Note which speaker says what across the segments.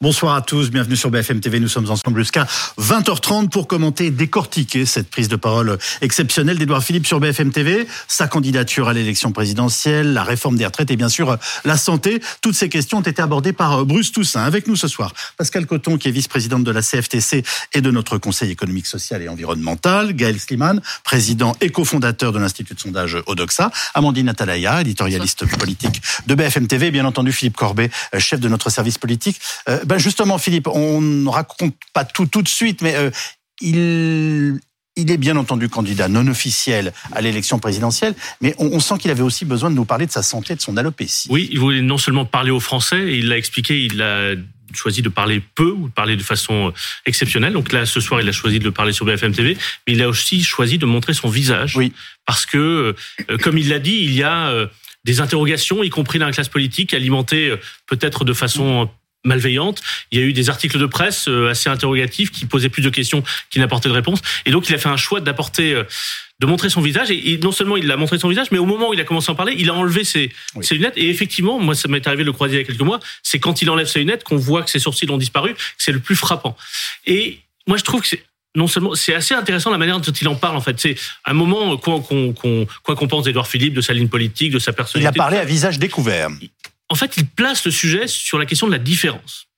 Speaker 1: Bonsoir à tous, bienvenue sur BFM TV. Nous sommes ensemble jusqu'à 20h30 pour commenter et décortiquer cette prise de parole exceptionnelle d'Edouard Philippe sur BFM TV, sa candidature à l'élection présidentielle, la réforme des retraites et bien sûr la santé. Toutes ces questions ont été abordées par Bruce Toussaint. Avec nous ce soir, Pascal Coton qui est vice-présidente de la CFTC et de notre Conseil économique, social et environnemental, Gaël Sliman, président et cofondateur de l'Institut de sondage Odoxa, Amandine Atalaya, éditorialiste politique de BFM TV, et bien entendu Philippe Corbet, chef de notre service politique. Euh, ben justement, Philippe, on ne raconte pas tout tout de suite, mais euh, il, il est bien entendu candidat non officiel à l'élection présidentielle, mais on, sent qu'il avait aussi besoin de nous parler de sa santé, de son alopécie.
Speaker 2: Oui, il voulait non seulement parler aux Français, il l'a expliqué, il a choisi de parler peu ou de parler de façon exceptionnelle. Donc là, ce soir, il a choisi de le parler sur BFM TV, mais il a aussi choisi de montrer son visage.
Speaker 1: Oui.
Speaker 2: Parce que, euh, comme il l'a dit, il y a des interrogations, y compris dans la classe politique, alimentées peut-être de façon malveillante. Il y a eu des articles de presse euh, assez interrogatifs qui posaient plus de questions qui n'apportaient de réponses. Et donc, il a fait un choix d'apporter, euh, de montrer son visage. Et, non seulement il a montré son visage, mais au moment où il a commencé à en parler, il a enlevé ses, ses lunettes. Et effectivement, moi, ça m'est arrivé de le croiser il y a quelques mois. C'est quand il enlève ses lunettes qu'on voit que ses sourcils ont disparu. C'est le plus frappant. Et moi, je trouve que c'est non seulement c'est assez intéressant la manière dont il en parle en fait c'est un moment quoi qu'on quoi qu'on pense d'Edouard Philippe de sa ligne politique de sa personnalité
Speaker 1: il a parlé à visage découvert
Speaker 2: en fait, il place le sujet sur la question de la différence.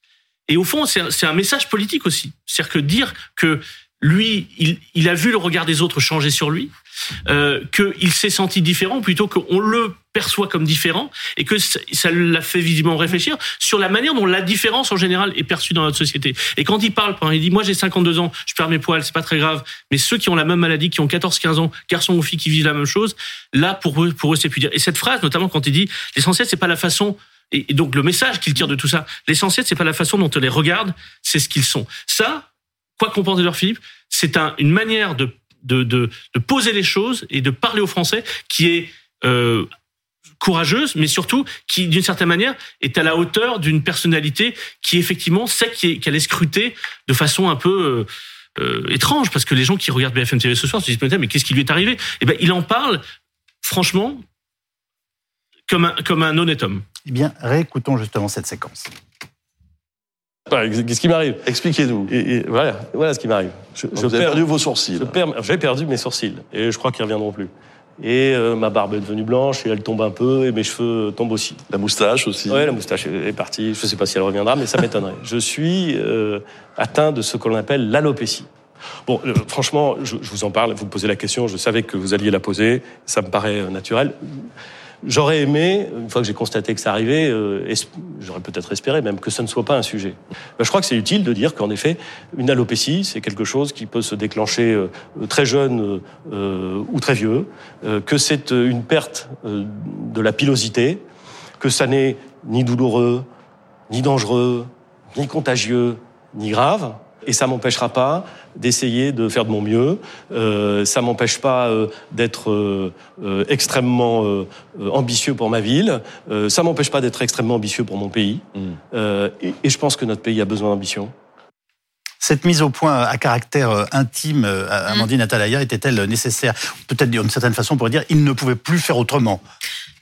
Speaker 2: Et au fond, c'est un, message politique aussi. C'est-à-dire que dire que lui, il, a vu le regard des autres changer sur lui, euh, qu'il s'est senti différent plutôt qu'on le perçoit comme différent et que ça l'a fait visiblement réfléchir sur la manière dont la différence en général est perçue dans notre société. Et quand il parle, il dit moi j'ai 52 ans, je perds mes poils, c'est pas très grave, mais ceux qui ont la même maladie, qui ont 14-15 ans, garçons ou filles qui vivent la même chose, là pour eux, pour eux c'est plus dire. Et cette phrase, notamment quand il dit l'essentiel c'est pas la façon et donc le message qu'il tire de tout ça, l'essentiel c'est pas la façon dont on les regarde, c'est ce qu'ils sont. Ça, quoi qu'on pense de leur Philippe, c'est un, une manière de, poser les choses et de parler aux Français qui est euh, courageuse, mais surtout qui, d'une certaine manière, est à la hauteur d'une personnalité qui effectivement sait qu'elle est scrutée de façon un peu euh, euh, étrange, parce que les gens qui regardent BFM TV ce soir se disent mais qu'est-ce qui lui est arrivé? Eh ben, il en parle franchement comme un, comme un honnête homme.
Speaker 1: Eh bien, réécoutons justement cette séquence.
Speaker 3: Qu'est-ce qui m'arrive?
Speaker 4: Expliquez-nous.
Speaker 3: voilà, voilà ce qui m'arrive.
Speaker 4: Vous avez perdu vos sourcils.
Speaker 3: J'ai perdu mes sourcils et je crois qu'ils reviendront plus. Et euh, ma barbe est devenue blanche et elle tombe un peu et mes cheveux tombent aussi.
Speaker 4: La moustache aussi.
Speaker 3: Oui, la moustache est partie. Je ne sais pas si elle reviendra, mais ça m'étonnerait. je suis euh, atteint de ce qu'on appelle l'alopécie. Bon, euh, franchement, je, je, vous en parle, vous me posez la question, je savais que vous alliez la poser, ça me paraît naturel. J'aurais aimé, une fois que j'ai constaté que ça arrivait, euh, j'aurais peut-être espéré même que ce ne soit pas un sujet. Ben, je crois que c'est utile de dire qu'en effet, une alopécie, c'est quelque chose qui peut se déclencher euh, très jeune euh, ou très vieux, que c'est une perte de la pilosité, que ça n'est ni douloureux, ni dangereux, ni contagieux, ni grave, et ça m'empêchera pas d'essayer de faire de mon mieux. Euh, ça m'empêche pas euh, d'être euh, euh, extrêmement euh, ambitieux pour ma ville. ça m'empêche pas d'être extrêmement ambitieux pour mon pays. Mm. Et, et, je pense que notre pays a besoin d'ambition.
Speaker 1: Cette mise au point à caractère intime, Amandine Atalaya, était-elle nécessaire? Peut-être d'une certaine façon, on pourrait dire, il ne pouvait plus faire autrement.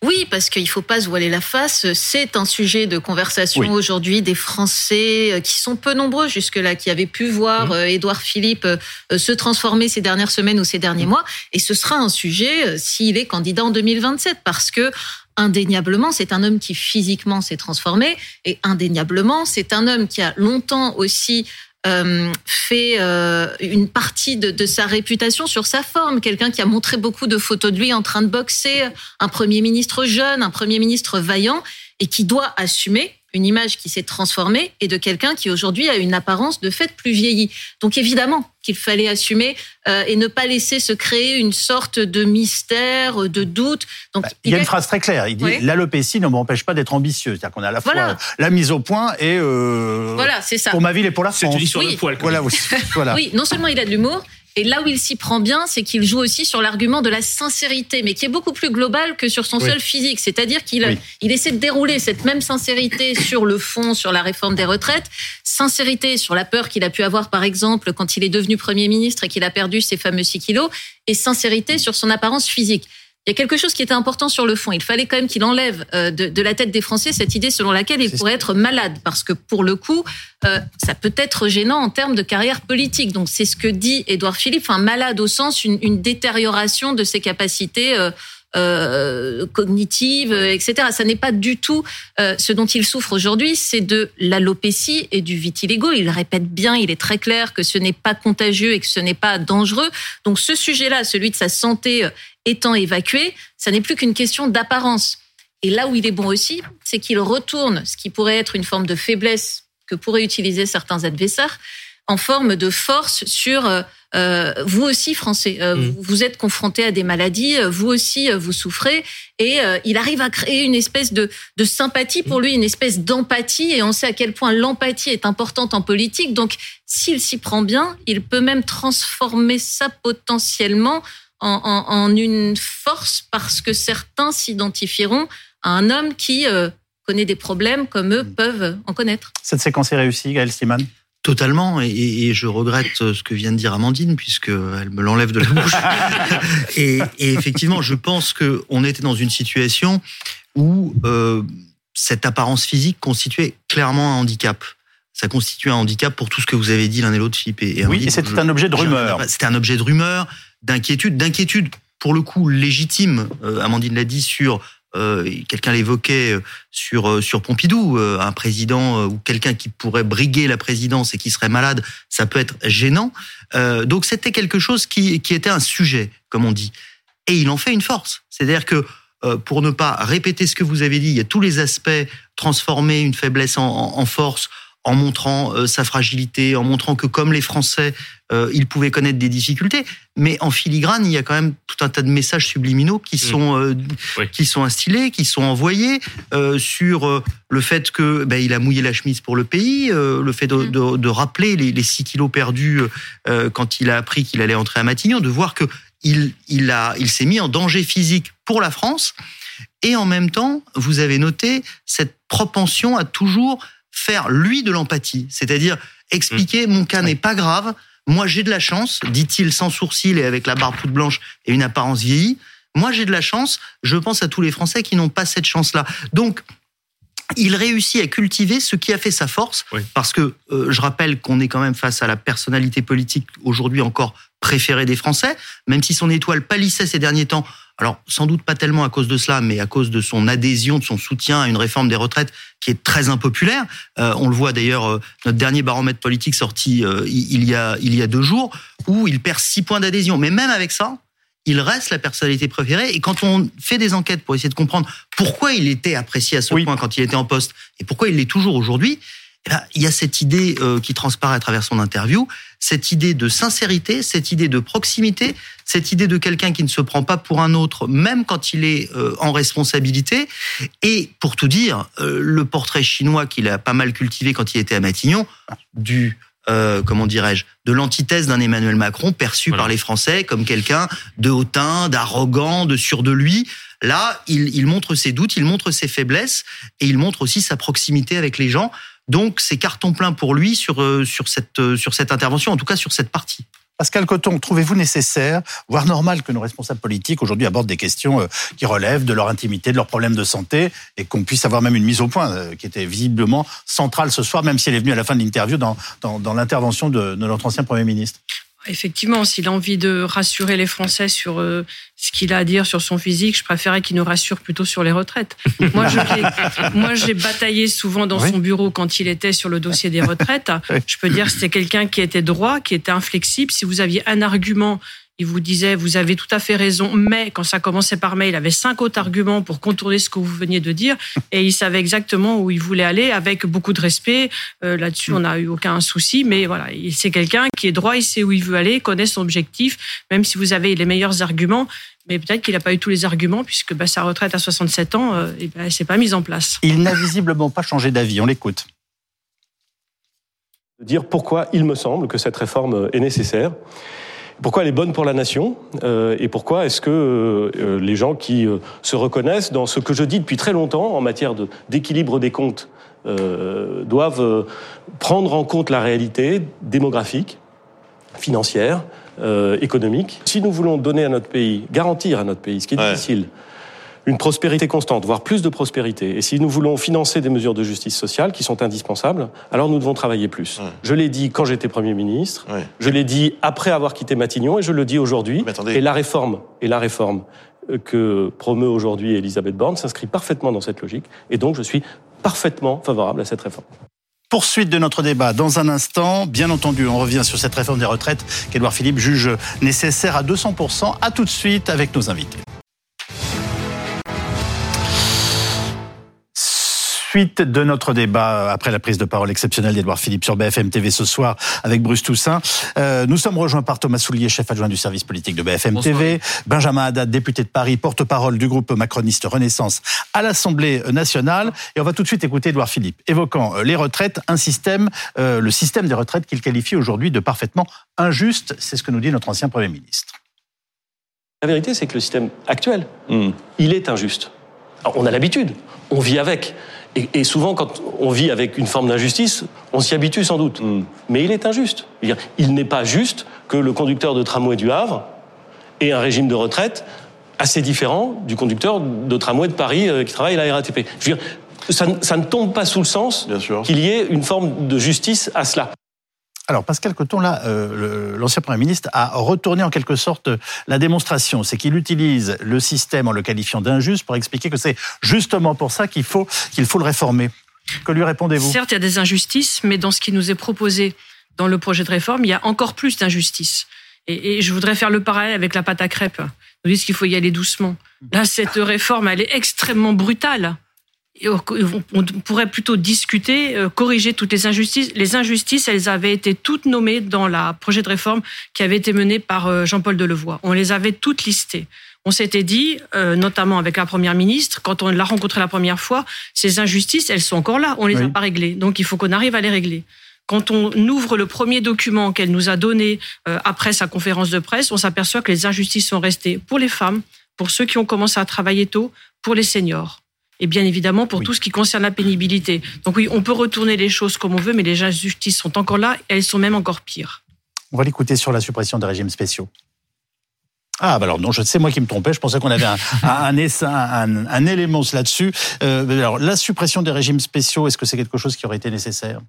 Speaker 5: Oui, parce qu'il faut pas se voiler la face. C'est un sujet de conversation aujourd'hui des Français euh, qui sont peu nombreux jusque-là, qui avaient pu voir mmh. euh, Édouard Philippe euh, se transformer ces dernières semaines ou ces derniers mmh. mois. Et ce sera un sujet s'il est candidat en 2027, parce que indéniablement, c'est un homme qui physiquement s'est transformé et indéniablement, c'est un homme qui a longtemps aussi euh, fait euh, une partie de, de, sa réputation sur sa forme. Quelqu'un qui a montré beaucoup de photos de lui en train de boxer, un Premier ministre jeune, un Premier ministre vaillant, et qui doit assumer une image qui s'est transformée et de quelqu'un qui aujourd'hui a une apparence de fait plus vieillie. Donc évidemment qu'il fallait assumer euh, et ne pas laisser se créer une sorte de mystère, de doute.
Speaker 1: Donc bah, il y a une phrase très claire. Il dit l'alopécie ne m'empêche pas d'être ambitieux. C'est-à-dire qu'on a à la fois la mise au point et euh,
Speaker 5: voilà, c'est ça.
Speaker 1: Pour ma ville et pour la France.
Speaker 2: C'est oui. poil.
Speaker 1: Voilà,
Speaker 5: voilà. oui, non seulement il a de l'humour, et là où il s'y prend bien, c'est qu'il joue aussi sur l'argument de la sincérité, mais qui est beaucoup plus global que sur son seul physique. C'est-à-dire qu'il il essaie de dérouler cette même sincérité sur le fond, sur la réforme des retraites, sincérité sur la peur qu'il a pu avoir, par exemple, quand il est devenu Premier ministre et qu'il a perdu ses fameux 6 kilos, et sincérité sur son apparence physique. Il y a quelque chose qui était important sur le fond. Il fallait quand même qu'il enlève euh, de, la tête des Français cette idée selon laquelle il pourrait être malade, parce que pour le coup, euh, ça peut être gênant en termes de carrière politique. Donc c'est ce que dit Édouard Philippe, enfin malade au sens une, détérioration de ses capacités. Euh, euh, cognitive, etc. Ça n'est pas du tout ce dont il souffre aujourd'hui, c'est de l'alopécie et du vitiligo. Il répète bien, il est très clair que ce n'est pas contagieux et que ce n'est pas dangereux. Donc ce sujet-là, celui de sa santé étant évacué, ça n'est plus qu'une question d'apparence. Et là où il est bon aussi, c'est qu'il retourne ce qui pourrait être une forme de faiblesse que pourraient utiliser certains adversaires en forme de force sur euh, euh, vous aussi Français, euh, mm. vous êtes confrontés à des maladies, vous aussi vous souffrez, et il arrive à créer une espèce de, de sympathie pour lui, une espèce d'empathie, et on sait à quel point l'empathie est importante en politique. Donc, s'il s'y prend bien, il peut même transformer ça potentiellement en, en, en une force parce que certains s'identifieront à un homme qui connaît des problèmes comme eux mm. peuvent en connaître.
Speaker 1: Cette séquence est réussie, Gaël Siman
Speaker 6: Totalement, et, je regrette ce que vient de dire Amandine, puisqu'elle me l'enlève de la bouche. et, effectivement, je pense qu'on était dans une situation où euh, cette apparence physique constituait clairement un handicap. Ça constituait un handicap pour tout ce que vous avez dit l'un et l'autre, Philippe et,
Speaker 1: Oui, et c'était un objet de rumeur.
Speaker 6: C'était un objet de rumeur, d'inquiétude, d'inquiétude pour le coup légitime, euh, Amandine l'a dit, sur euh, quelqu'un l'évoquait euh, sur sur Pompidou, un président ou quelqu'un qui pourrait briguer la présidence et qui serait malade, ça peut être gênant. donc c'était quelque chose qui qui était un sujet, comme on dit, et il en fait une force. C'est-à-dire que pour ne pas répéter ce que vous avez dit, il y a tous les aspects transformer une faiblesse en force en montrant euh, sa fragilité, en montrant que comme les Français, euh, il pouvait connaître des difficultés. Mais en filigrane, il y a quand même tout un tas de messages subliminaux qui mmh. sont euh, qui sont instillés, qui sont envoyés sur le fait que ben, il a mouillé la chemise pour le pays, le fait de, mmh. de, rappeler les, les 6 kilos perdus quand il a appris qu'il allait entrer à Matignon, de voir que il, il a il s'est mis en danger physique pour la France. Et en même temps, vous avez noté cette propension à toujours faire lui de l'empathie, c'est-à-dire expliquer mmh. mon cas n'est pas grave, moi j'ai de la chance, dit-il sans sourcil et avec la barbe toute blanche et une apparence vieillie. Moi j'ai de la chance, je pense à tous les Français qui n'ont pas cette chance-là. Donc il réussit à cultiver ce qui a fait sa force, parce que euh, je rappelle qu'on est quand même face à la personnalité politique aujourd'hui encore préférée des Français, même si son étoile pâlissait ces derniers temps alors, sans doute pas tellement à cause de cela, mais à cause de son adhésion, de son soutien à une réforme des retraites qui est très impopulaire. Euh, on le voit d'ailleurs, euh, notre dernier baromètre politique sorti euh, il, y a, il y a deux jours, où il perd six points d'adhésion. Mais même avec ça, il reste la personnalité préférée. Et quand on fait des enquêtes pour essayer de comprendre pourquoi il était apprécié à ce point quand il était en poste et pourquoi il l'est toujours aujourd'hui, eh ben, il y a cette idée euh, qui transparaît à travers son interview, cette idée de sincérité, cette idée de proximité, cette idée de quelqu'un qui ne se prend pas pour un autre, même quand il est euh, en responsabilité. Et pour tout dire, euh, le portrait chinois qu'il a pas mal cultivé quand il était à Matignon, du comment dirais-je, de l'antithèse d'un Emmanuel Macron perçu par les Français comme quelqu'un de hautain, d'arrogant, de sûr de lui. Là, il, il montre ses doutes, il montre ses faiblesses et il montre aussi sa proximité avec les gens. Donc c'est carton plein pour lui sur, euh, sur, cette, euh, sur cette intervention, en tout cas sur cette partie.
Speaker 1: Pascal Coton, trouvez-vous nécessaire, voire normal que nos responsables politiques aujourd'hui abordent des questions euh, qui relèvent de leur intimité, de leurs problèmes de santé, et qu'on puisse avoir même une mise au point qui était visiblement centrale ce soir, même si elle est venue à la fin de l'interview dans, dans, l'intervention de notre ancien Premier ministre?
Speaker 7: Effectivement, s'il a envie de rassurer les Français sur euh, ce qu'il a à dire sur son physique, je préférais qu'il nous rassure plutôt sur les retraites. Moi, moi, j'ai bataillé souvent dans son bureau quand il était sur le dossier des retraites. Je peux dire que c'était quelqu'un qui était droit, qui était inflexible. Si vous aviez un argument il vous disait, vous avez tout à fait raison, mais quand ça commençait par mail, il avait cinq autres arguments pour contourner ce que vous veniez de dire, et il savait exactement où il voulait aller, avec beaucoup de respect. Euh, là-dessus, on n'a eu aucun souci, mais voilà, c'est quelqu'un qui est droit, il sait où il veut aller, connaît son objectif, même si vous avez les meilleurs arguments. Mais peut-être qu'il n'a pas eu tous les arguments, puisque bah, sa retraite à 67 ans, euh, et ben, s'est pas mise en place.
Speaker 1: Il n'a visiblement pas changé d'avis, on l'écoute.
Speaker 3: Dire pourquoi il me semble que cette réforme est nécessaire pourquoi elle est bonne pour la nation euh, et pourquoi est-ce que euh, les gens qui euh, se reconnaissent dans ce que je dis depuis très longtemps en matière d'équilibre des comptes doivent prendre en compte la réalité démographique, financière, euh, économique. Si nous voulons donner à notre pays, garantir à notre pays, ce qui est
Speaker 4: Ouais.
Speaker 3: difficile, une prospérité constante, voire plus de prospérité, et si nous voulons financer des mesures de justice sociale qui sont indispensables, alors nous devons travailler plus.
Speaker 4: Ouais.
Speaker 3: Je l'ai dit quand j'étais Premier ministre,
Speaker 4: Ouais.
Speaker 3: je l'ai dit après avoir quitté Matignon, et je le dis aujourd'hui. Et la réforme, et la réforme euh, que promeut aujourd'hui Elisabeth Borne s'inscrit parfaitement dans cette logique, et donc je suis parfaitement favorable à cette réforme.
Speaker 1: Poursuite de notre débat dans un instant. Bien entendu, on revient sur cette réforme des retraites qu'Edouard Philippe juge nécessaire à 200%. À tout de suite avec nos invités. Suite de notre débat après la prise de parole exceptionnelle d'Edouard Philippe sur BFM TV ce soir avec Bruce Toussaint. Euh, nous sommes rejoints par Thomas Soulier, chef adjoint du service politique de BFM TV, Benjamin Haddad, député de Paris, porte-parole du groupe macroniste Renaissance à l'Assemblée nationale. Et on va tout de suite écouter Edouard Philippe évoquant euh, les retraites, un système, euh, le système des retraites qu'il qualifie aujourd'hui de parfaitement injuste. C'est ce que nous dit notre ancien Premier ministre.
Speaker 3: La vérité, c'est que le système actuel,
Speaker 4: Hmm.
Speaker 3: il est injuste. Alors, on a l'habitude, on vit avec. Et, et souvent, quand on vit avec une forme d'injustice, on s'y habitue sans doute.
Speaker 4: Mm.
Speaker 3: Mais il est injuste. Il n'est pas juste que le conducteur de tramway du Havre ait un régime de retraite assez différent du conducteur de tramway de Paris euh, qui travaille à la RATP. Je veux dire, ça, ne- ça ne tombe pas sous le sens qu'il y ait une forme de justice à cela.
Speaker 1: Alors Pascal Coton, là, euh, l'ancien Premier ministre a retourné en quelque sorte la démonstration. C'est qu'il utilise le système en le qualifiant d'injuste pour expliquer que c'est justement pour ça qu'il faut, qu'il faut le réformer. Que lui répondez-vous?
Speaker 7: Certes, il y a des injustices, mais dans ce qui nous est proposé dans le projet de réforme, il y a encore plus d'injustices. Et, je voudrais faire le parallèle avec la pâte à crêpes. Nous disent qu'il faut y aller doucement. Là, cette réforme, elle est extrêmement brutale. On pourrait plutôt discuter, euh, corriger toutes les injustices. Les injustices, elles avaient été toutes nommées dans la projet de réforme qui avait été menée par euh, Jean-Paul Delevoye. On les avait toutes listées. On s'était dit, euh, notamment avec la première ministre, quand on l'a rencontrée la première fois, ces injustices, elles sont encore là. On les a pas réglées. Donc il faut qu'on arrive à les régler. Quand on ouvre le premier document qu'elle nous a donné après sa conférence de presse, on s'aperçoit que les injustices sont restées pour les femmes, pour ceux qui ont commencé à travailler tôt, pour les seniors. Et bien évidemment pour
Speaker 1: Oui.
Speaker 7: tout ce qui concerne la pénibilité. Donc oui, on peut retourner les choses comme on veut, mais les injustices sont encore là et elles sont même encore pires.
Speaker 1: On va l'écouter sur la suppression des régimes spéciaux. Ah, bah alors non, je sais moi qui me trompais. Je pensais qu'on avait un, un, un, essa- un- un élément là-dessus. Euh, alors, la suppression des régimes spéciaux, est-ce que c'est quelque chose qui aurait été nécessaire?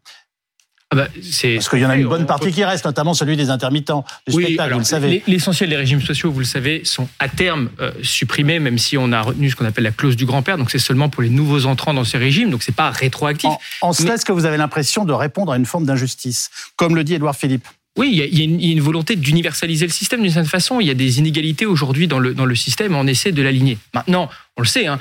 Speaker 8: Ah bah,
Speaker 1: Parce qu'il y en a une bonne
Speaker 8: on-
Speaker 1: partie qui reste, notamment celui des intermittents du
Speaker 8: Oui,
Speaker 1: spectacle,
Speaker 8: alors,
Speaker 1: vous le savez.
Speaker 8: L'essentiel des régimes sociaux, vous le savez, sont à terme euh, supprimés, même si on a retenu ce qu'on appelle la clause du grand-père. Donc c'est seulement pour les nouveaux entrants dans ces régimes, donc c'est pas rétroactif.
Speaker 1: En, en cela,
Speaker 8: Mais-
Speaker 1: est-ce que vous avez l'impression de répondre à une forme d'injustice, comme le dit Édouard Philippe?
Speaker 8: Oui, il y, a, il y a une, volonté d'universaliser le système d'une certaine façon. Il y a des inégalités aujourd'hui dans le, dans le système, on essaie de l'aligner. Maintenant, on le sait, hein,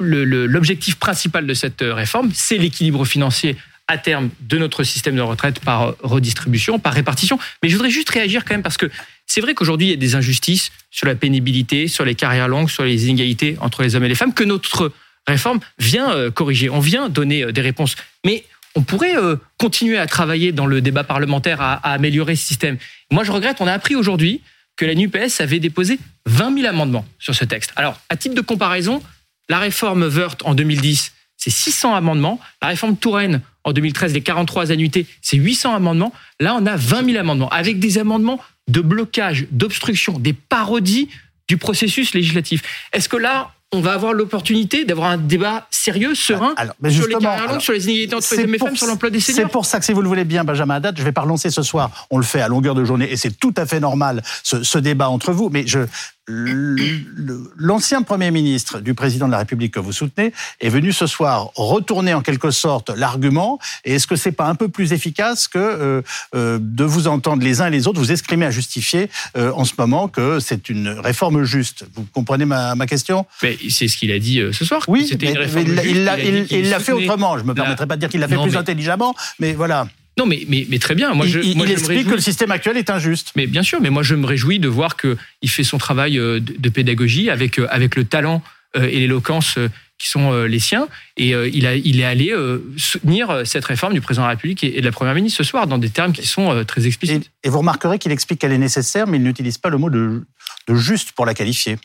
Speaker 8: l'objectif principal de cette euh, réforme, c'est l'équilibre financier à terme de notre système de retraite par redistribution, par répartition. Mais je voudrais juste réagir quand même parce que c'est vrai qu'aujourd'hui, il y a des injustices sur la pénibilité, sur les carrières longues, sur les inégalités entre les hommes et les femmes que notre réforme vient euh, corriger. On vient donner euh, des réponses. Mais on pourrait euh, continuer à travailler dans le débat parlementaire à, à améliorer ce système. Moi, je regrette, on a appris aujourd'hui que la NUPES avait déposé 20 000 amendements sur ce texte. Alors, à titre de comparaison, la réforme Wörth en 2010, c'est 600 amendements. La réforme Touraine en 2013, les 43 annuités, c'est 800 amendements. Là, on a 20 000 amendements, avec des amendements de blocage, d'obstruction, des parodies du processus législatif. Est-ce que là, on va avoir l'opportunité d'avoir un débat sérieux, serein,
Speaker 1: Alors, mais
Speaker 8: sur les carrières longues,
Speaker 1: alors,
Speaker 8: sur les inégalités entre les
Speaker 1: C'est
Speaker 8: hommes et
Speaker 1: pour-
Speaker 8: femmes, sur l'emploi des
Speaker 1: C'est
Speaker 8: seniors
Speaker 1: pour ça que si vous le voulez bien, Benjamin Haddad, je vais pas relancer ce soir. On le fait à longueur de journée et c'est tout à fait normal ce, ce débat entre vous. Mais je, l'ancien Premier ministre du président de la République que vous soutenez est venu ce soir retourner en quelque sorte l'argument. Et est-ce que c'est pas un peu plus efficace que euh, euh, de vous entendre les uns et les autres vous exprimer à justifier euh, en ce moment que c'est une réforme juste? Vous comprenez ma, ma question?
Speaker 8: Mais c'est ce qu'il a dit euh, ce soir.
Speaker 1: Oui,
Speaker 8: c'était une réforme
Speaker 1: mais il-
Speaker 8: juste,
Speaker 1: il l'a fait autrement. Je me
Speaker 8: la-
Speaker 1: permettrai pas de dire qu'il l'a fait
Speaker 8: Non,
Speaker 1: plus
Speaker 8: mais-
Speaker 1: intelligemment, mais voilà.
Speaker 8: Non, mais, mais, mais très bien. Moi,
Speaker 1: il
Speaker 8: je,
Speaker 1: il-
Speaker 8: moi,
Speaker 1: il
Speaker 8: je me
Speaker 1: explique
Speaker 8: réjouis-
Speaker 1: que le système actuel est injuste.
Speaker 8: Mais bien sûr, mais moi je me réjouis de voir que il fait son travail euh, de, pédagogie avec euh, avec le talent euh, et l'éloquence qui sont les siens. Et il a il est allé soutenir cette réforme du président de la République et et de la première ministre ce soir dans des termes qui sont très
Speaker 1: Et,
Speaker 8: explicites.
Speaker 1: et vous remarquerez qu'il explique qu'elle est nécessaire, mais il n'utilise pas le mot de, de juste pour la qualifier.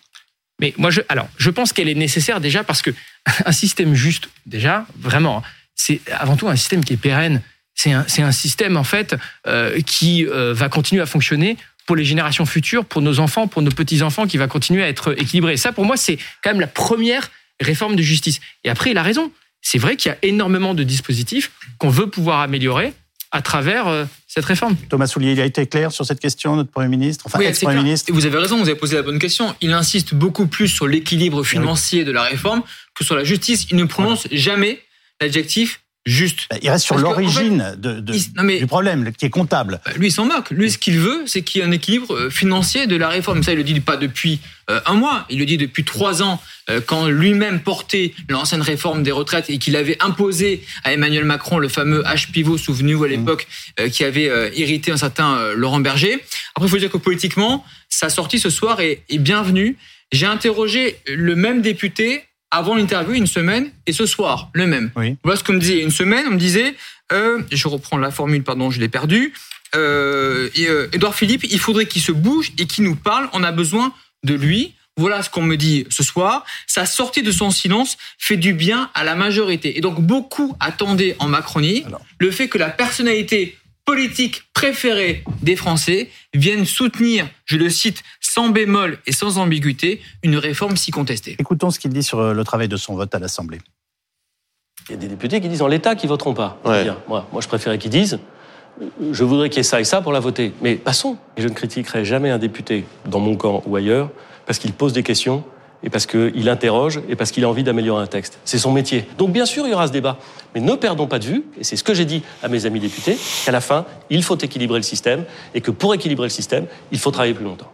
Speaker 8: Mais moi je alors je pense qu'elle est nécessaire déjà parce que un système juste déjà vraiment c'est avant tout un système qui est pérenne. C'est un, système en fait euh, qui euh, va continuer à fonctionner pour les générations futures, pour nos enfants, pour nos petits-enfants, qui va continuer à être équilibré. Ça, pour moi, c'est quand même la première réforme de justice. Et après, il a raison. C'est vrai qu'il y a énormément de dispositifs qu'on veut pouvoir améliorer à travers euh, cette réforme.
Speaker 1: Thomas Soulier, il a été clair sur cette question, notre Premier ministre, enfin
Speaker 9: Oui,
Speaker 1: ex-Premier ministre.
Speaker 9: Et vous avez raison, vous avez posé la bonne question. Il insiste beaucoup plus sur l'équilibre financier de la réforme que sur la justice. Il ne prononce jamais l'adjectif juste.
Speaker 1: Il reste sur
Speaker 9: en
Speaker 1: l'origine de, de- du problème, qui est comptable.
Speaker 9: Bah, Lui, il s'en moque. Lui, ce qu'il veut, c'est qu'il y ait un équilibre euh, financier de la réforme. Ça, il le dit pas depuis euh, un mois. Il le dit depuis trois ans, euh, quand lui-même portait l'ancienne réforme des retraites et qu'il avait imposé à Emmanuel Macron le fameux H pivot, souvenez-vous à l'époque, euh, qui avait irrité un certain Laurent Berger. Après, il faut dire que politiquement, sa sortie ce soir est, est bienvenue. J'ai interrogé le même député avant l'interview, une semaine, et ce soir, le même.
Speaker 1: Oui.
Speaker 9: Voilà ce qu'on me disait? Une semaine, on me disait, euh, je reprends la formule, pardon, je l'ai perdue. Euh, et, euh, Edouard Philippe, il faudrait qu'il se bouge et qu'il nous parle. On a besoin de lui. Voilà ce qu'on me dit ce soir. Sa sortie de son silence fait du bien à la majorité. Et donc beaucoup attendaient en Macronie
Speaker 1: Alors.
Speaker 9: le fait que la personnalité politique préférée des Français vienne soutenir, je le cite, sans bémol et sans ambiguïté, une réforme si contestée.
Speaker 1: Écoutons ce qu'il dit sur euh, le travail de son vote à l'Assemblée.
Speaker 3: Il y a des députés qui disent en l'état qu'ils voteront pas.
Speaker 4: Ouais.
Speaker 3: Bien, moi, moi, je préférais qu'ils disent euh, je voudrais qu'il y ait ça et ça pour la voter. Mais passons. Et je ne critiquerai jamais un député dans mon camp ou ailleurs parce qu'il pose des questions et parce qu'il interroge et parce qu'il a envie d'améliorer un texte. C'est son métier. Donc bien sûr, il y aura ce débat. Mais ne perdons pas de vue, et c'est ce que j'ai dit à mes amis députés, qu'à la fin, il faut équilibrer le système et que pour équilibrer le système, il faut travailler plus longtemps.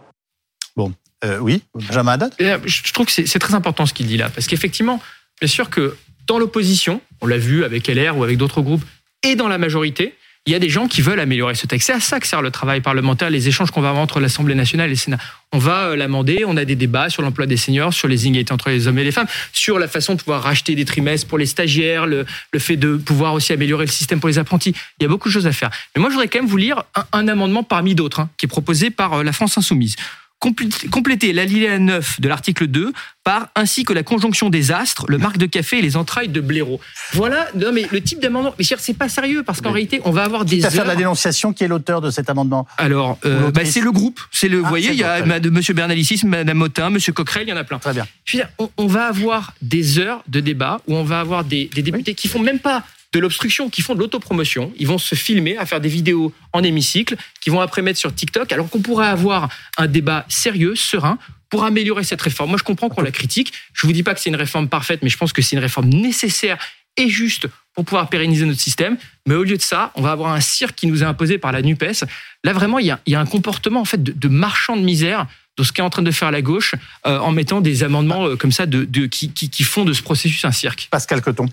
Speaker 1: Euh, oui, Benjamin Haddad?
Speaker 8: Euh, Je trouve que c'est très important ce qu'il dit là, parce qu'effectivement, bien sûr que dans l'opposition, on l'a vu avec LR ou avec d'autres groupes, et dans la majorité, il y a des gens qui veulent améliorer ce texte. C'est à ça que sert le travail parlementaire, les échanges qu'on va avoir entre l'Assemblée nationale et le Sénat. On va euh, l'amender, on a des débats sur l'emploi des seniors, sur les inégalités entre les hommes et les femmes, sur la façon de pouvoir racheter des trimestres pour les stagiaires, le, fait de pouvoir aussi améliorer le système pour les apprentis. Il y a beaucoup de choses à faire. Mais moi, je voudrais quand même vous lire un, amendement parmi d'autres, hein, qui est proposé par la France Insoumise. Complé- Compléter l'alinéa 9 de l'article 2 par ainsi que la conjonction des astres, le marc de café et les entrailles de blaireau. Voilà, non mais le type d'amendement, mais c'est pas sérieux parce qu'en réalité, on va avoir des
Speaker 1: à faire la dénonciation, qui est l'auteur de cet amendement?
Speaker 8: Alors, euh, bah, c'est le groupe. C'est le, vous
Speaker 1: Ah,
Speaker 8: voyez, il y a Monsieur Bernalicis, Madame Motin, Monsieur Coquerel, il y en a plein.
Speaker 1: Très bien.
Speaker 8: Je veux dire, on, on va avoir des heures de débat où on va avoir des, des députés qui font même pas de l'obstruction, qui font de l'autopromotion. Ils vont se filmer à faire des vidéos en hémicycle, qui vont après mettre sur TikTok, alors qu'on pourrait avoir un débat sérieux, serein, pour améliorer cette réforme. Moi, je comprends qu'on la critique. Je vous dis pas que c'est une réforme parfaite, mais je pense que c'est une réforme nécessaire et juste pour pouvoir pérenniser notre système. Mais au lieu de ça, on va avoir un cirque qui nous est imposé par la NUPES. Là, vraiment, il y a, un comportement en fait de, de marchand de misère de ce qu'est en train de faire la gauche euh, en mettant des amendements euh, comme ça de, de- qui, qui, qui font de ce processus un cirque.
Speaker 1: Pascal Coton.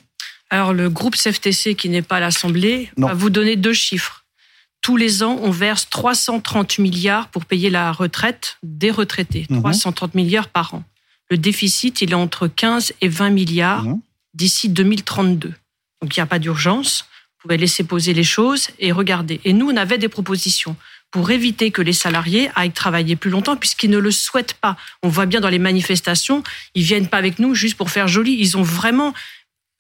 Speaker 7: Alors, le groupe CFTC, qui n'est pas à l'Assemblée, va vous donner deux chiffres. Tous les ans, on verse 330 milliards pour payer la retraite des retraités.
Speaker 1: Mhm.
Speaker 7: 330 milliards par an. Le déficit, il est entre 15 et 20 milliards
Speaker 1: Mhm.
Speaker 7: d'ici 2032. Donc, il n'y a pas d'urgence. Vous pouvez laisser poser les choses et regarder. Et nous, on avait des propositions pour éviter que les salariés aillent travailler plus longtemps puisqu'ils ne le souhaitent pas. On voit bien dans les manifestations, ils viennent pas avec nous juste pour faire joli. Ils ont vraiment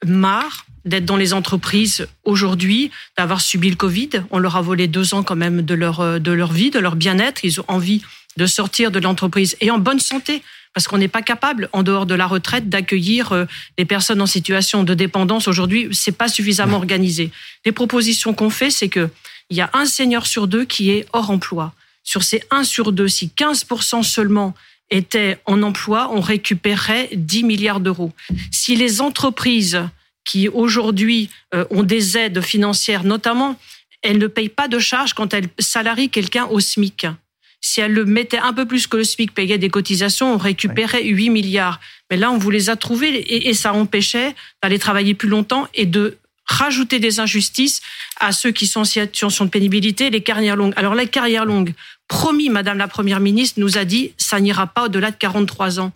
Speaker 7: marre d'être dans les entreprises aujourd'hui, d'avoir subi le Covid. On leur a volé deux ans quand même de leur, euh, de leur vie, de leur bien-être. Ils ont envie de sortir de l'entreprise et en bonne santé. Parce qu'on n'est pas capable, en dehors de la retraite, d'accueillir euh, les personnes en situation de dépendance. Aujourd'hui, c'est pas suffisamment organisé. Les propositions qu'on fait, c'est que il y a un senior sur deux qui est hors emploi. Sur ces 1 sur 2, si 15% seulement étaient en emploi, on récupérerait 10 milliards d'euros. Si les entreprises qui aujourd'hui euh, ont des aides financières, notamment, elles ne payent pas de charges quand elles salarient quelqu'un au SMIC. Si elles le mettaient un peu plus que le SMIC, payaient des cotisations, on récupérait 8 milliards. Mais là, on vous les a trouvés et ça empêchait d'aller travailler plus longtemps et de rajouter des injustices à ceux qui sont en situation de pénibilité, les carrières longues. Alors, les carrières longues, promis, Madame la Première ministre nous a dit, ça n'ira pas au-delà de 43 ans.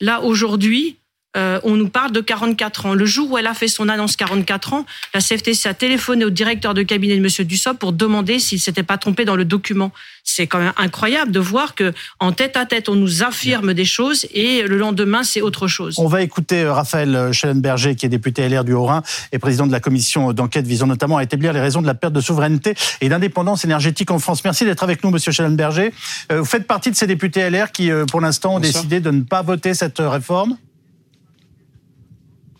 Speaker 7: Là, aujourd'hui, euh, on nous parle de 44 ans. Le jour où elle a fait son annonce 44 ans, la CFTC a téléphoné au directeur de cabinet de M. Dussopt pour demander s'il s'était pas trompé dans le document. C'est quand même incroyable de voir que en tête à tête, on nous affirme des choses et le lendemain, c'est autre chose.
Speaker 1: On va écouter euh, Raphaël Schellenberger, qui est député LR du Haut-Rhin et président de la commission d'enquête visant notamment à établir les raisons de la perte de souveraineté et d'indépendance énergétique en France. Merci d'être avec nous, Monsieur Schellenberger. Vous faites partie de ces députés LR qui, pour l'instant, ont décidé de ne pas voter cette réforme?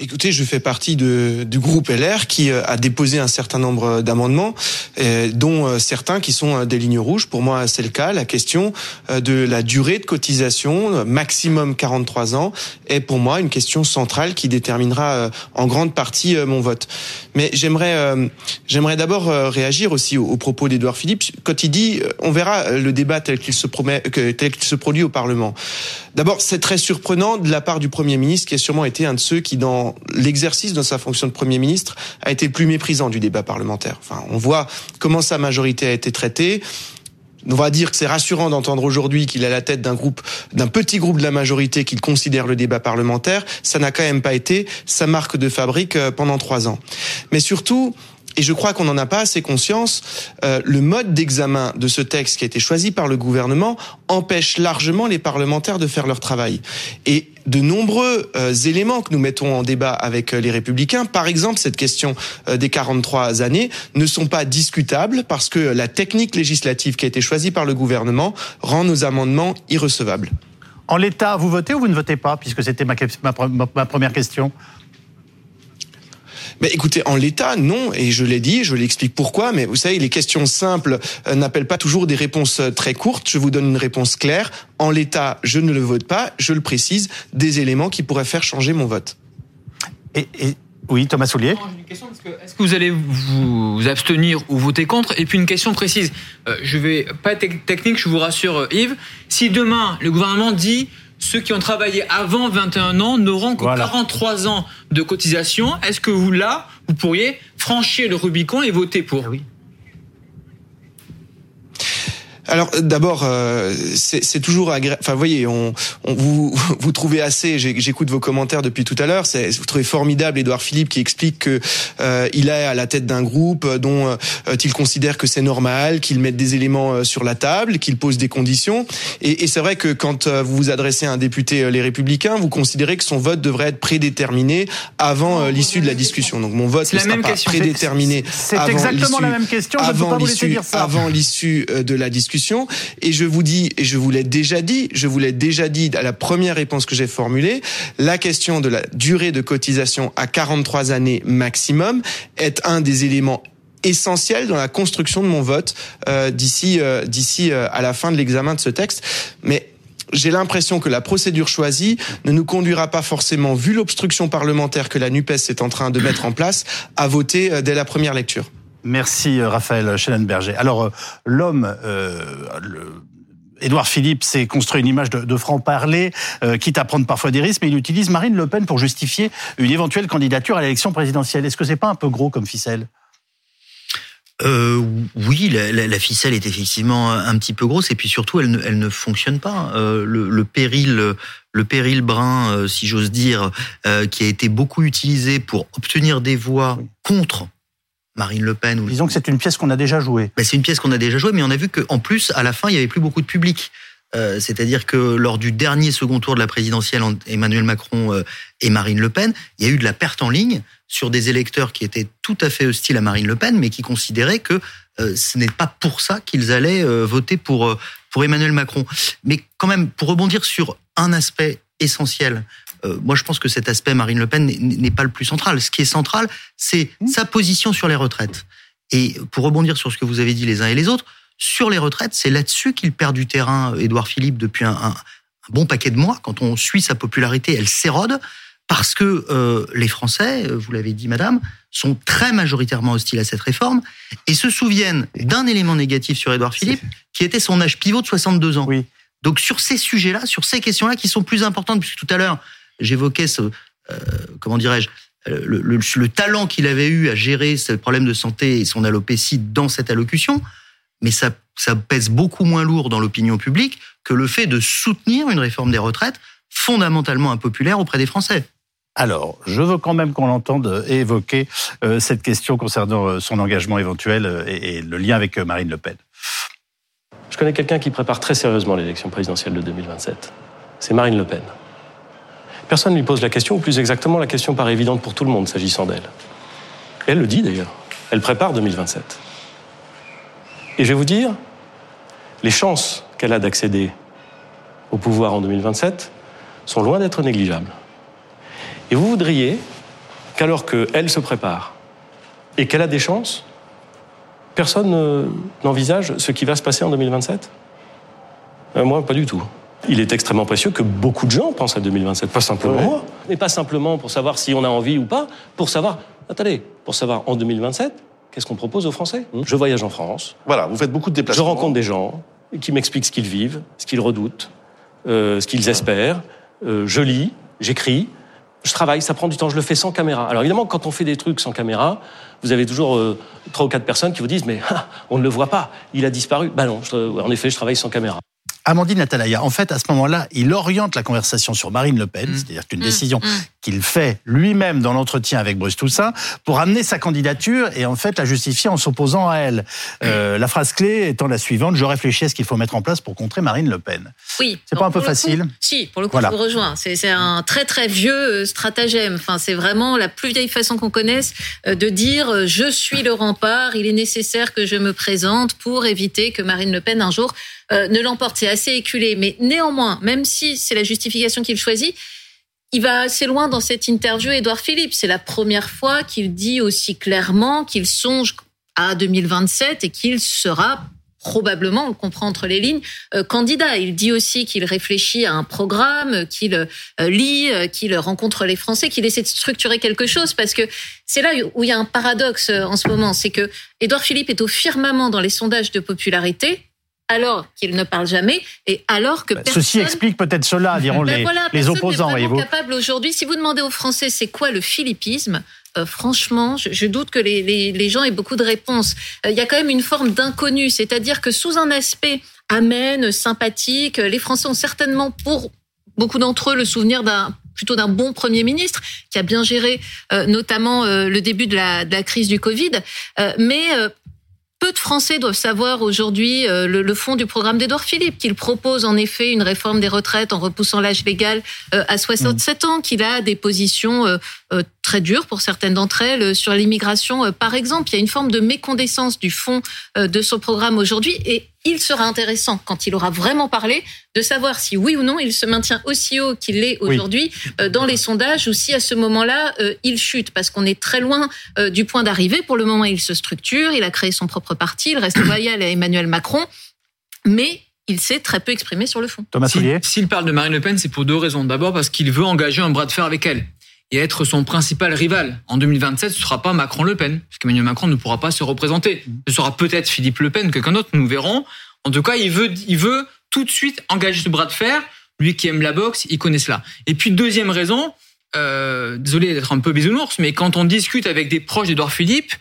Speaker 10: Écoutez, je fais partie de, du groupe LR qui euh, a déposé un certain nombre d'amendements, euh, dont euh, certains qui sont des lignes rouges. Pour moi, c'est le cas. La question de la durée de cotisation, maximum 43 ans, est pour moi une question centrale qui déterminera en grande partie mon vote. Mais j'aimerais, j'aimerais d'abord réagir aussi aux, propos d'Edouard Philippe quand il dit, on verra le débat tel qu'il se promet, tel qu'il se produit au Parlement. D'abord, c'est très surprenant de la part du Premier ministre, qui a sûrement été un de ceux qui, dans l'exercice de sa fonction de Premier ministre, a été le plus méprisant du débat parlementaire. Enfin, on voit comment sa majorité a été traitée. On va dire que c'est rassurant d'entendre aujourd'hui qu'il est à la tête d'un groupe, d'un petit groupe de la majorité qu'il considère le débat parlementaire. Ça n'a quand même pas été sa marque de fabrique euh, pendant trois ans. Mais surtout, et je crois qu'on n'en a pas assez conscience, euh, le mode d'examen de ce texte qui a été choisi par le gouvernement empêche largement les parlementaires de faire leur travail. Et de nombreux euh, éléments que nous mettons en débat avec euh, les républicains, par exemple cette question des 43 années, ne sont pas discutables parce que la technique législative qui a été choisie par le gouvernement rend nos amendements irrecevables.
Speaker 1: En l'état, vous votez ou vous ne votez pas, puisque c'était ma première question?
Speaker 10: Mais écoutez, en l'état, non, et je l'ai dit, je l'explique pourquoi, mais vous savez, les questions simples euh, n'appellent pas toujours des réponses euh, très courtes. Je vous donne une réponse claire. En l'état, je ne le vote pas, je le précise, des éléments qui pourraient faire changer mon vote.
Speaker 1: Et, oui, Thomas Soulier.
Speaker 9: Est-ce que vous allez vous abstenir ou voter contre? Et puis une question précise. Euh, je vais pas être technique, je vous rassure, Yves. Si demain le gouvernement dit ceux qui ont travaillé avant 21 ans n'auront que 43 ans de cotisation. Est-ce que vous, là, vous pourriez franchir le Rubicon et voter pour?
Speaker 1: Oui.
Speaker 10: Alors d'abord, euh, c'est toujours agréable. Enfin, vous voyez, on, on, vous vous trouvez assez. J'écoute vos commentaires depuis tout à l'heure. Vous trouvez formidable Édouard Philippe qui explique que euh, il est à la tête d'un groupe dont euh, il considère que c'est normal, qu'il mette des éléments euh, sur la table, qu'il pose des conditions. Et, et c'est vrai que quand euh, vous vous adressez à un député Les Républicains, vous considérez que son vote devrait être prédéterminé avant l'issue de la discussion. Donc mon vote ne sera pas prédéterminé.
Speaker 1: C'est exactement la même question. Je avant l'issue
Speaker 10: de la discussion et je vous dis, et je vous l'ai déjà dit, je vous l'ai déjà dit à la première réponse que j'ai formulée, la question de la durée de cotisation à 43 années maximum est un des éléments essentiels dans la construction de mon vote euh, d'ici euh, d'ici euh, à la fin de l'examen de ce texte. Mais j'ai l'impression que la procédure choisie ne nous conduira pas forcément, vu l'obstruction parlementaire que la NUPES est en train de mettre en place, à voter dès la première lecture.
Speaker 1: Merci euh, Raphaël Schellenberger. Alors euh, l'homme, euh, Édouard Philippe s'est construit une image de, franc-parler, quitte à prendre parfois des risques, mais il utilise Marine Le Pen pour justifier une éventuelle candidature à l'élection présidentielle. Est-ce que c'est pas un peu gros comme ficelle?
Speaker 6: Euh, oui, la, ficelle est effectivement un petit peu grosse et puis surtout elle ne, elle ne fonctionne pas. le, péril, le péril brun, si j'ose dire, qui a été beaucoup utilisé pour obtenir des voix contre Marine Le Pen.
Speaker 1: Disons que c'est une pièce qu'on a déjà jouée.
Speaker 6: Ben, c'est une pièce qu'on a déjà jouée, mais on a vu qu'en plus, à la fin, il n'y avait plus beaucoup de public. Euh, c'est-à-dire que lors du dernier second tour de la présidentielle, Emmanuel Macron euh, et Marine Le Pen, il y a eu de la perte en ligne sur des électeurs qui étaient tout à fait hostiles à Marine Le Pen, mais qui considéraient que euh, ce n'est pas pour ça qu'ils allaient voter pour, pour Emmanuel Macron. Mais quand même, pour rebondir sur un aspect essentiel euh, moi, je pense que cet aspect Marine Le Pen n'est pas le plus central. Ce qui est central, c'est mmh. sa position sur les retraites. Et pour rebondir sur ce que vous avez dit les uns et les autres, sur les retraites, c'est là-dessus qu'il perd du terrain, Édouard Philippe, depuis un, bon paquet de mois. Quand on suit sa popularité, elle s'érode parce que euh, les Français, euh, vous l'avez dit, Madame, sont très majoritairement hostiles à cette réforme et se souviennent d'un élément négatif sur Édouard Philippe, qui était son âge pivot de 62 ans.
Speaker 1: Oui.
Speaker 6: Donc sur ces sujets-là, sur ces questions-là qui sont plus importantes, puisque tout à l'heure, j'évoquais euh, comment dirais-je, euh, le, le, talent qu'il avait eu à gérer ce problème de santé et son alopécie dans cette allocution, mais ça, pèse beaucoup moins lourd dans l'opinion publique que le fait de soutenir une réforme des retraites fondamentalement impopulaire auprès des Français.
Speaker 1: Alors, je veux quand même qu'on l'entende évoquer euh, cette question concernant son engagement éventuel et, le lien avec Marine Le Pen.
Speaker 3: Je connais quelqu'un qui prépare très sérieusement l'élection présidentielle de 2027. C'est Marine Le Pen. Personne ne lui pose la question, ou plus exactement, la question paraît évidente pour tout le monde s'agissant d'elle. Elle le dit d'ailleurs. Elle prépare 2027. Et je vais vous dire, les chances qu'elle a d'accéder au pouvoir en 2027 sont loin d'être négligeables. Et vous voudriez qu'alors qu'elle se prépare et qu'elle a des chances, personne n'envisage ce qui va se passer en 2027 euh, Moi, pas du tout. Il est extrêmement précieux que beaucoup de gens pensent à 2027, pas simplement ouais. moi, mais pas simplement pour savoir si on a envie ou pas, pour savoir, attendez, pour savoir en 2027, qu'est-ce qu'on propose aux Français? Je voyage en France.
Speaker 4: Voilà, vous faites beaucoup de déplacements.
Speaker 3: Je rencontre des gens qui m'expliquent ce qu'ils vivent, ce qu'ils redoutent, euh, ce qu'ils espèrent. Euh, je lis, j'écris, je travaille, ça prend du temps, je le fais sans caméra. Alors évidemment, quand on fait des trucs sans caméra, vous avez toujours euh, trois ou quatre personnes qui vous disent mais ah, on ne le voit pas, il a disparu. Ben non, en effet, je travaille sans caméra.
Speaker 1: Amandine Atalaya, en fait, à ce moment-là, il oriente la conversation sur Marine Le Pen, mmh. c'est-à-dire qu'une mmh. décision mmh. qu'il fait lui-même dans l'entretien avec Bruce Toussaint pour amener sa candidature et en fait la justifier en s'opposant à elle. Euh, la phrase clé étant la suivante je réfléchis à ce qu'il faut mettre en place pour contrer Marine Le Pen.
Speaker 5: Oui.
Speaker 1: C'est pas un peu facile
Speaker 5: coup, Si, pour le coup, voilà. je vous rejoins. C'est un très très vieux euh, stratagème. Enfin, c'est vraiment la plus vieille façon qu'on connaisse euh, de dire je suis le rempart, il est nécessaire que je me présente pour éviter que Marine Le Pen un jour euh, ne l'emporte. C'est assez éculé. Mais néanmoins, même si c'est la justification qu'il choisit, il va assez loin dans cette interview, Édouard Philippe. C'est la première fois qu'il dit aussi clairement qu'il songe à 2027 et qu'il sera probablement, on comprend entre les lignes, euh, candidat. Il dit aussi qu'il réfléchit à un programme, qu'il euh, lit, euh, qu'il rencontre les Français, qu'il essaie de structurer quelque chose, parce que c'est là où il y a un paradoxe en ce moment, c'est que Édouard Philippe est au firmament dans les sondages de popularité, alors qu'il ne parle jamais et alors que
Speaker 1: bah,
Speaker 5: personne...
Speaker 1: Ceci explique peut-être cela, diront ben les,
Speaker 5: voilà,
Speaker 1: les opposants.
Speaker 5: Est capable aujourd'hui, si vous demandez aux Français c'est quoi le philippisme, euh, franchement, je, je, doute que les, les, les, gens aient beaucoup de réponses. Il euh, y a quand même une forme d'inconnu, c'est-à-dire que sous un aspect amène, sympathique, les Français ont certainement pour beaucoup d'entre eux le souvenir d'un plutôt d'un bon Premier ministre qui a bien géré euh, notamment euh, le début de la, de la, crise du Covid. Euh, mais peu de Français doivent savoir aujourd'hui euh, le, fond du programme d'Edouard Philippe, qu'il propose en effet une réforme des retraites en repoussant l'âge légal euh, à 67 mmh. ans, qu'il a des positions euh, très dures pour certaines d'entre elles sur l'immigration, par exemple. Il y a une forme de méconnaissance du fond de son programme aujourd'hui et il sera intéressant, quand il aura vraiment parlé, de savoir si oui ou non il se maintient aussi haut qu'il l'est aujourd'hui oui. dans les sondages ou si à ce moment-là il chute, parce qu'on est très loin du point d'arrivée. Pour le moment, il se structure, il a créé son propre parti, il reste loyal à Emmanuel Macron, mais il s'est très peu exprimé sur le fond.
Speaker 1: Thomas
Speaker 9: S'il si, parle de Marine Le Pen, c'est pour deux raisons. D'abord parce qu'il veut engager un bras de fer avec elle et être son principal rival. En 2027, ce ne sera pas Macron-Le Pen, parce qu'Emmanuel Macron ne pourra pas se représenter. Ce sera peut-être Philippe Le Pen, quelqu'un d'autre, nous verrons. En tout cas, il veut, il veut tout de suite engager ce bras de fer. Lui qui aime la boxe, il connaît cela. Et puis, deuxième raison, euh, désolé d'être un peu bisounours, mais quand on discute avec des proches d'Edouard Philippe,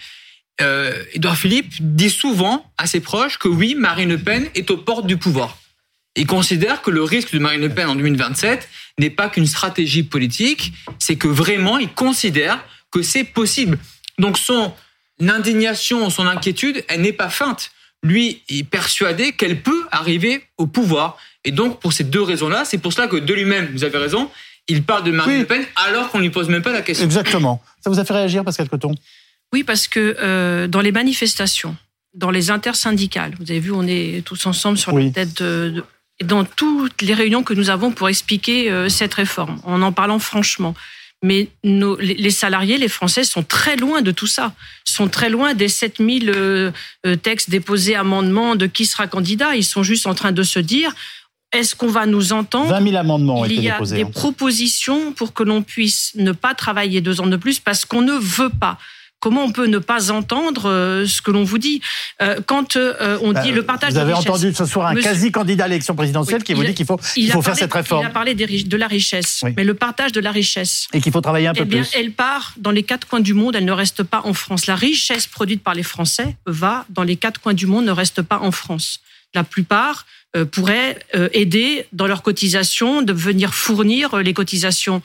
Speaker 9: euh, Edouard Philippe dit souvent à ses proches que oui, Marine Le Pen est aux portes du pouvoir. Il considère que le risque de Marine Le Pen en 2027 n'est pas qu'une stratégie politique, c'est que vraiment il considère que c'est possible. Donc son indignation, son inquiétude, elle n'est pas feinte. Lui est persuadé qu'elle peut arriver au pouvoir. Et donc pour ces deux raisons-là, c'est pour cela que de lui-même, vous avez raison, il parle de Marine oui. Le Pen alors qu'on lui pose même pas la question.
Speaker 1: Exactement. Ça vous a fait réagir, Pascal Coton?
Speaker 7: Oui, parce que euh, dans les manifestations, dans les intersyndicales, vous avez vu, on est tous ensemble sur oui. la tête de, de dans toutes les réunions que nous avons pour expliquer euh, cette réforme, en en parlant franchement. Mais nos, les salariés, les Français, sont très loin de tout ça. Sont très loin des 7000 euh, textes déposés, amendements de qui sera candidat. Ils sont juste en train de se dire est-ce qu'on va nous entendre
Speaker 1: 20 000 amendements ont
Speaker 7: Il
Speaker 1: été
Speaker 7: y a
Speaker 1: déposés,
Speaker 7: des
Speaker 1: hein.
Speaker 7: propositions pour que l'on puisse ne pas travailler deux ans de plus parce qu'on ne veut pas. Comment on peut ne pas entendre euh, ce que l'on vous dit euh, quand euh, on dit
Speaker 1: Bah,
Speaker 7: le partage
Speaker 1: Vous avez
Speaker 7: de richesse
Speaker 1: entendu ce soir un
Speaker 7: Monsieur-
Speaker 1: quasi-candidat à l'élection présidentielle
Speaker 7: Oui,
Speaker 1: qui vous dit qu'il faut,
Speaker 7: il
Speaker 1: faut faire cette réforme
Speaker 7: Il a parlé des de la richesse,
Speaker 1: Oui.
Speaker 7: mais le partage de la richesse.
Speaker 1: et qu'il faut travailler un peu
Speaker 7: Eh bien,
Speaker 1: plus.
Speaker 7: elle part dans les quatre coins du monde, elle ne reste pas en France. La richesse produite par les Français va dans les quatre coins du monde, ne reste pas en France. La plupart pourraient euh, aider dans leurs cotisations, de venir fournir les cotisations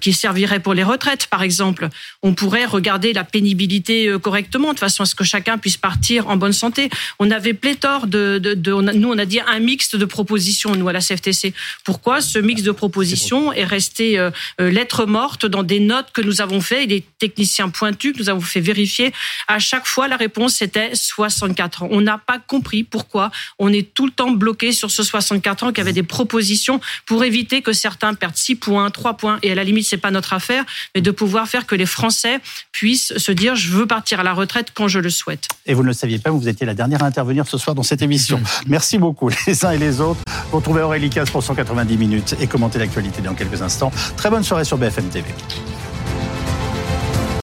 Speaker 7: qui serviraient pour les retraites, par exemple. On pourrait regarder la pénibilité correctement, de façon à ce que chacun puisse partir en bonne santé. On avait pléthore de, de, de nous, on a dit un mix de propositions, nous, à la CFTC. Pourquoi ce mix de propositions est resté lettre morte dans des notes que nous avons fait et des techniciens pointus que nous avons fait vérifier À chaque fois, la réponse c'était 64 ans. On n'a pas compris pourquoi on est tout le temps bloqué sur ce 64 ans, qu'il y avait des propositions pour éviter que certains perdent 6 points, 3 points, et à la limite, c'est pas notre affaire, mais de pouvoir faire que les Français puissent se dire je veux partir à la retraite quand je le souhaite.
Speaker 1: Et vous ne le saviez pas, vous étiez la dernière à intervenir ce soir dans cette émission. Merci beaucoup les uns et les autres. Vous retrouvez Aurélie Casse pour 190 minutes et commentez l'actualité dans quelques instants. Très bonne soirée sur BFM TV.